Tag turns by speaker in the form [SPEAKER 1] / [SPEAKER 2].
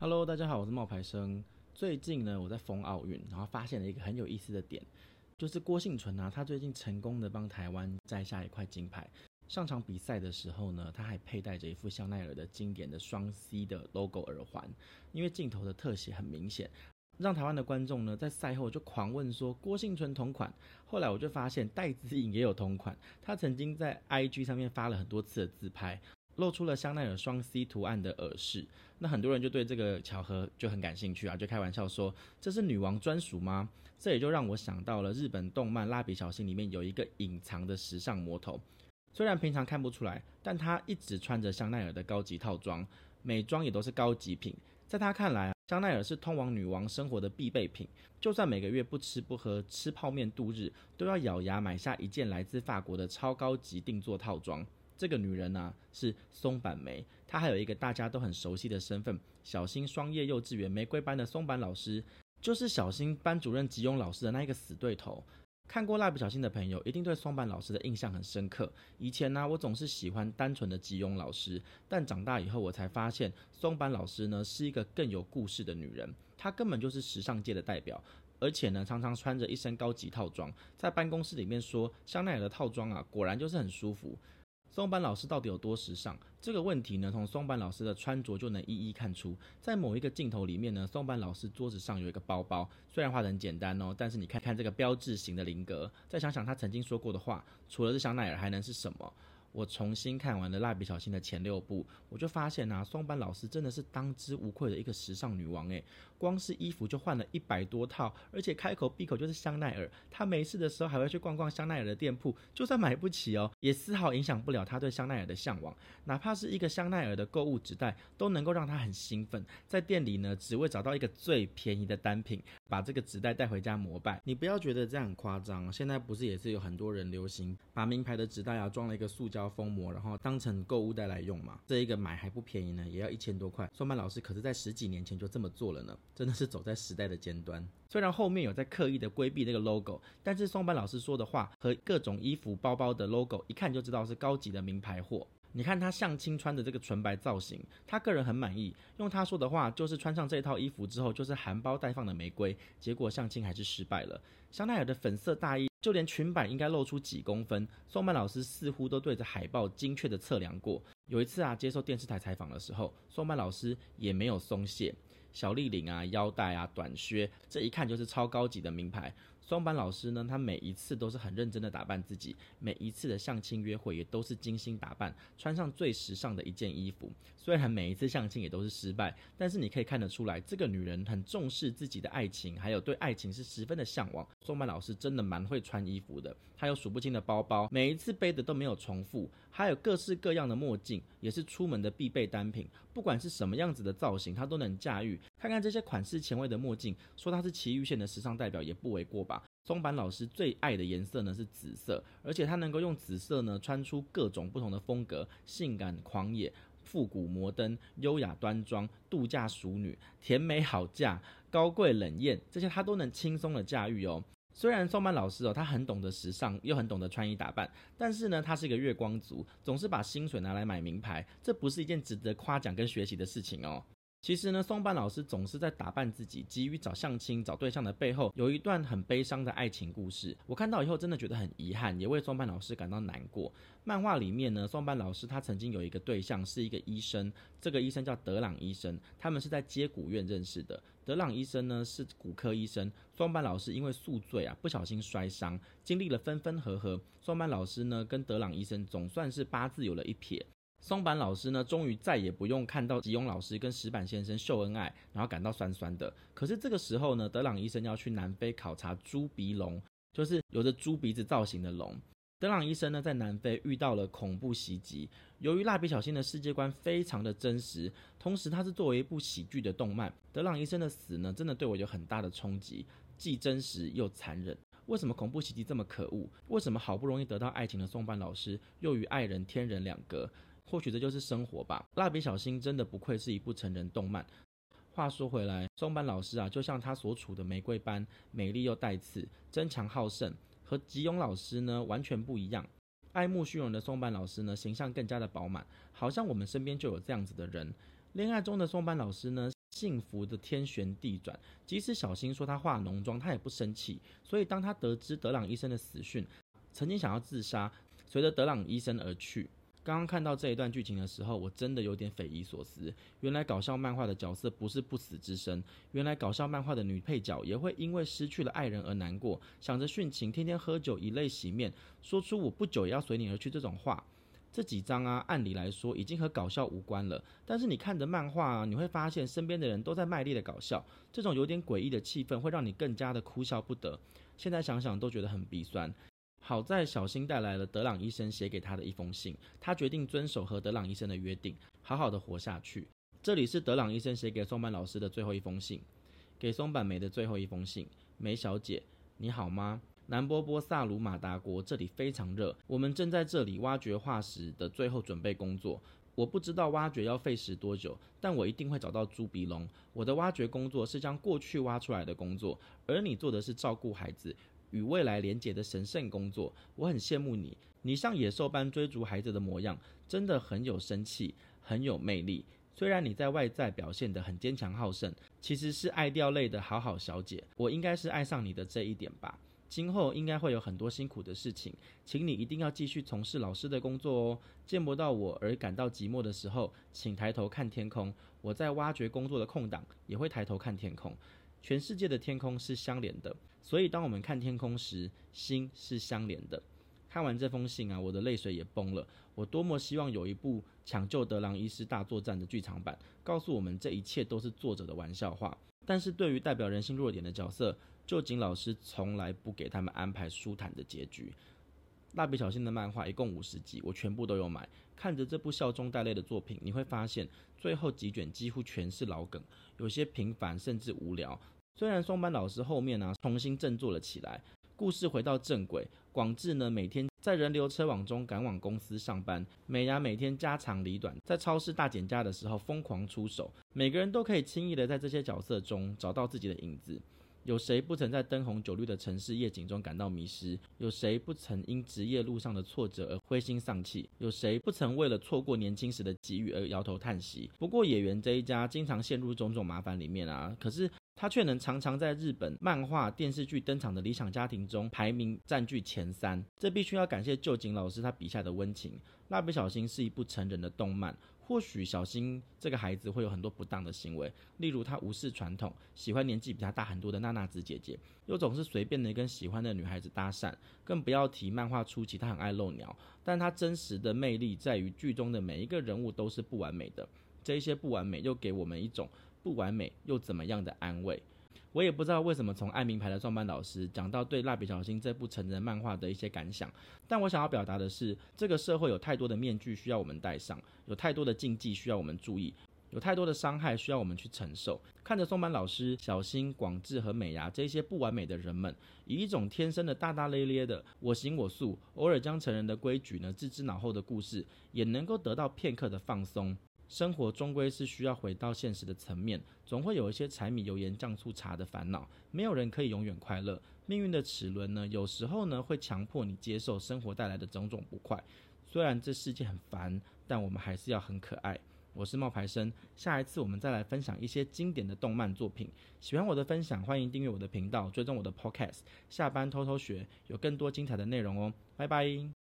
[SPEAKER 1] Hello，大家好，我是冒牌生。最近呢，我在疯奥运，然后发现了一个很有意思的点，就是郭婞淳啊，他最近成功的帮台湾摘下一块金牌。上场比赛的时候呢，他还佩戴着一副香奈儿的经典的双 C 的 logo 耳环，因为镜头的特写很明显，让台湾的观众呢在赛后就狂问说郭婞淳同款。后来我就发现戴资颖也有同款，他曾经在 IG 上面发了很多次的自拍。露出了香奈儿双 C 图案的耳饰，那很多人就对这个巧合就很感兴趣啊，就开玩笑说，这是女王专属吗？这也就让我想到了日本动漫《蜡笔小新》里面有一个隐藏的时尚魔头，虽然平常看不出来，但他一直穿着香奈儿的高级套装，美妆也都是高级品。在他看来，香奈儿是通往女王生活的必备品，就算每个月不吃不喝吃泡面度日，都要咬牙买下一件来自法国的超高级定做套装。这个女人呢、是松坂梅，她还有一个大家都很熟悉的身份——小新双叶幼稚园玫瑰班的松坂老师，就是小新班主任吉永老师的那一个死对头。看过蜡笔小新的朋友一定对松坂老师的印象很深刻。以前呢、我总是喜欢单纯的吉永老师，但长大以后我才发现，松坂老师呢是一个更有故事的女人。她根本就是时尚界的代表，而且呢常常穿着一身高级套装，在办公室里面说香奈儿的套装啊，果然就是很舒服。松坂老师到底有多时尚？这个问题呢，从松坂老师的穿着就能一一看出。在某一个镜头里面呢，松坂老师桌子上有一个包包，虽然画的很简单哦，但是你看看这个标志型的菱格，再想想他曾经说过的话，除了是香奈儿，还能是什么？我重新看完了《蜡笔小新》的前六部，我就发现啊，松坂老师真的是当之无愧的一个时尚女王诶，光是衣服就换了一百多套，而且开口闭口就是香奈儿。她没事的时候还会去逛逛香奈儿的店铺，就算买不起哦，也丝毫影响不了她对香奈儿的向往。哪怕是一个香奈儿的购物纸袋，都能够让她很兴奋。在店里呢，只为找到一个最便宜的单品，把这个纸袋带回家膜拜。你不要觉得这样很夸张，现在不是也是有很多人流行把名牌的纸袋啊装了一个塑胶。封膜，然后当成购物袋来用嘛。这一个买还不便宜呢，也要一千多块。松坂老师可是在十几年前就这么做了呢，真的是走在时代的尖端。虽然后面有在刻意的规避那个 logo，但是松班老师说的话和各种衣服、包包的 logo，一看就知道是高级的名牌货。你看他相亲穿的这个纯白造型，他个人很满意。用他说的话，就是穿上这套衣服之后，就是含苞待放的玫瑰。结果相亲还是失败了。香奈儿的粉色大衣，就连裙摆应该露出几公分，松曼老师似乎都对着海报精确的测量过。有一次啊，接受电视台采访的时候，松曼老师也没有松懈，小立领啊、腰带啊、短靴，这一看就是超高级的名牌。松坂老师呢，他每一次都是很认真的打扮自己，每一次的相亲约会也都是精心打扮，穿上最时尚的一件衣服。虽然每一次相亲也都是失败，但是你可以看得出来，这个女人很重视自己的爱情，还有对爱情是十分的向往。松坂老师真的蛮会穿衣服的，她有数不清的包包，每一次背的都没有重复，还有各式各样的墨镜，也是出门的必备单品。不管是什么样子的造型，她都能驾驭。看看这些款式前卫的墨镜，说她是奇玉县的时尚代表也不为过吧。松坂老师最爱的颜色呢是紫色，而且他能够用紫色呢穿出各种不同的风格，性感狂野、复古摩登、优雅端庄、度假淑女、甜美好嫁、高贵冷艳，这些他都能轻松的驾驭哦。虽然松坂老师哦，他很懂得时尚，又很懂得穿衣打扮，但是呢，他是一个月光族，总是把薪水拿来买名牌，这不是一件值得夸奖跟学习的事情哦。其实呢，松坂老师总是在打扮自己，急于找相亲、找对象的背后，有一段很悲伤的爱情故事。我看到以后真的觉得很遗憾，也为松坂老师感到难过。漫画里面呢，松坂老师他曾经有一个对象是一个医生，这个医生叫德朗医生，他们是在接骨院认识的。德朗医生呢是骨科医生，松坂老师因为宿醉啊，不小心摔伤，经历了分分合合，松坂老师呢跟德朗医生总算是八字有了一撇。松坂老师呢，终于再也不用看到吉永老师跟石板先生秀恩爱，然后感到酸酸的。可是这个时候呢，德朗医生要去南非考察猪鼻龙，就是有着猪鼻子造型的龙。德朗医生呢，在南非遇到了恐怖袭击。由于蜡笔小新的世界观非常的真实，同时它是作为一部喜剧的动漫，德朗医生的死呢，真的对我有很大的冲击，既真实又残忍。为什么恐怖袭击这么可恶？为什么好不容易得到爱情的松坂老师，又与爱人天人两隔？或许这就是生活吧。蜡笔小新真的不愧是一部成人动漫。话说回来，松坂老师啊，就像他所处的玫瑰班，美丽又带刺，争强好胜，和吉永老师呢完全不一样。爱慕虚荣的松坂老师呢，形象更加的饱满，好像我们身边就有这样子的人。恋爱中的松坂老师呢，幸福的天旋地转。即使小新说他化浓妆，他也不生气。所以当他得知德朗医生的死讯，曾经想要自杀，随着德朗医生而去。刚刚看到这一段剧情的时候，我真的有点匪夷所思。原来搞笑漫画的角色不是不死之身，原来搞笑漫画的女配角也会因为失去了爱人而难过，想着殉情，天天喝酒以泪洗面，说出“我不久也要随你而去”这种话。这几章啊，按理来说已经和搞笑无关了，但是你看着漫画啊，你会发现身边的人都在卖力的搞笑，这种有点诡异的气氛会让你更加的哭笑不得。现在想想都觉得很鼻酸。好在小新带来了德朗医生写给他的一封信，他决定遵守和德朗医生的约定，好好的活下去。这里是德朗医生写给松坂老师的最后一封信，给松坂梅的最后一封信。梅小姐，你好吗？南波波萨鲁马达国这里非常热，我们正在这里挖掘化石的最后准备工作。我不知道挖掘要费时多久，但我一定会找到猪鼻龙。我的挖掘工作是将过去挖出来的工作，而你做的是照顾孩子。与未来连结的神圣工作，我很羡慕你。你像野兽般追逐孩子的模样，真的很有生气，很有魅力。虽然你在外在表现得很坚强好胜，其实是爱掉泪的好好小姐。我应该是爱上你的这一点吧。今后应该会有很多辛苦的事情，请你一定要继续从事老师的工作哦。见不到我而感到寂寞的时候，请抬头看天空。我在挖掘工作的空档也会抬头看天空。全世界的天空是相连的。所以，当我们看天空时，心是相连的。看完这封信啊，我的泪水也崩了。我多么希望有一部抢救德朗医师大作战的剧场版，告诉我们这一切都是作者的玩笑话。但是对于代表人性弱点的角色，臼井老师从来不给他们安排舒坦的结局。蜡笔小新的漫画一共五十集，我全部都有买。看着这部笑中带泪的作品，你会发现最后几卷几乎全是老梗，有些平凡甚至无聊。虽然松班老师后面呢、重新振作了起来，故事回到正轨，广志呢每天在人流车网中赶往公司上班，美伢每天家长里短，在超市大减价的时候疯狂出手，每个人都可以轻易的在这些角色中找到自己的影子。有谁不曾在灯红酒绿的城市夜景中感到迷失？有谁不曾因职业路上的挫折而灰心丧气？有谁不曾为了错过年轻时的机遇而摇头叹息？不过野原这一家经常陷入种种麻烦里面啊，可是。他却能常常在日本漫画、电视剧登场的理想家庭中排名占据前三，这必须要感谢臼井老师他笔下的温情。蜡笔小新是一部成人的动漫，或许小新这个孩子会有很多不当的行为，例如他无视传统，喜欢年纪比他大很多的娜娜子姐姐，又总是随便的跟喜欢的女孩子搭讪，更不要提漫画初期他很爱露鸟。但他真实的魅力在于剧中的每一个人物都是不完美的，这一些不完美又给我们一种。不完美又怎么样的安慰？我也不知道为什么从爱名牌的创办老师讲到对蜡笔小新这部成人漫画的一些感想，但我想要表达的是，这个社会有太多的面具需要我们戴上，有太多的禁忌需要我们注意，有太多的伤害需要我们去承受。看着松坂老师、小新、广志和美伢这些不完美的人们，以一种天生的大大咧咧的我行我素，偶尔将成人的规矩呢置之脑后的故事，也能够得到片刻的放松。生活终归是需要回到现实的层面，总会有一些柴米油盐酱醋茶的烦恼。没有人可以永远快乐，命运的齿轮呢，有时候呢会强迫你接受生活带来的种种不快。虽然这世界很烦，但我们还是要很可爱。我是冒牌生，下一次我们再来分享一些经典的动漫作品。喜欢我的分享，欢迎订阅我的频道，追踪我的 Podcast。下班偷偷学，有更多精彩的内容哦，拜拜。